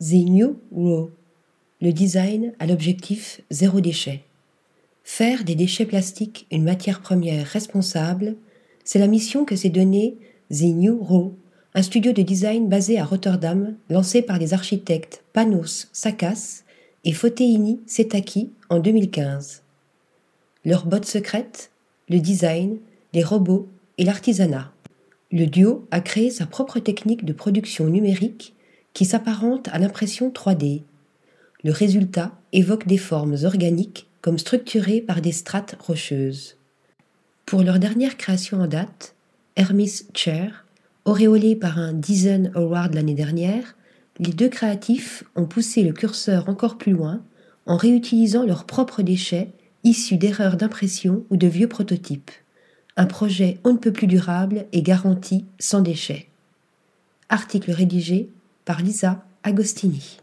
The New Raw. Le design a l'objectif zéro déchet. Faire des déchets plastiques une matière première responsable, c'est la mission que s'est donnée The New Raw, un studio de design basé à Rotterdam, lancé par les architectes Panos Sakas et Foteini Setaki en 2015. Leur botte secrète, le design, les robots et l'artisanat. Le duo a créé sa propre technique de production numérique qui s'apparente à l'impression 3D. Le résultat évoque des formes organiques comme structurées par des strates rocheuses. Pour leur dernière création en date, Hermes Chair, auréolée par un Design Award l'année dernière, les deux créatifs ont poussé le curseur encore plus loin en réutilisant leurs propres déchets issus d'erreurs d'impression ou de vieux prototypes. Un projet on ne peut plus durable et garanti sans déchets. Article rédigé par Lisa Agostini.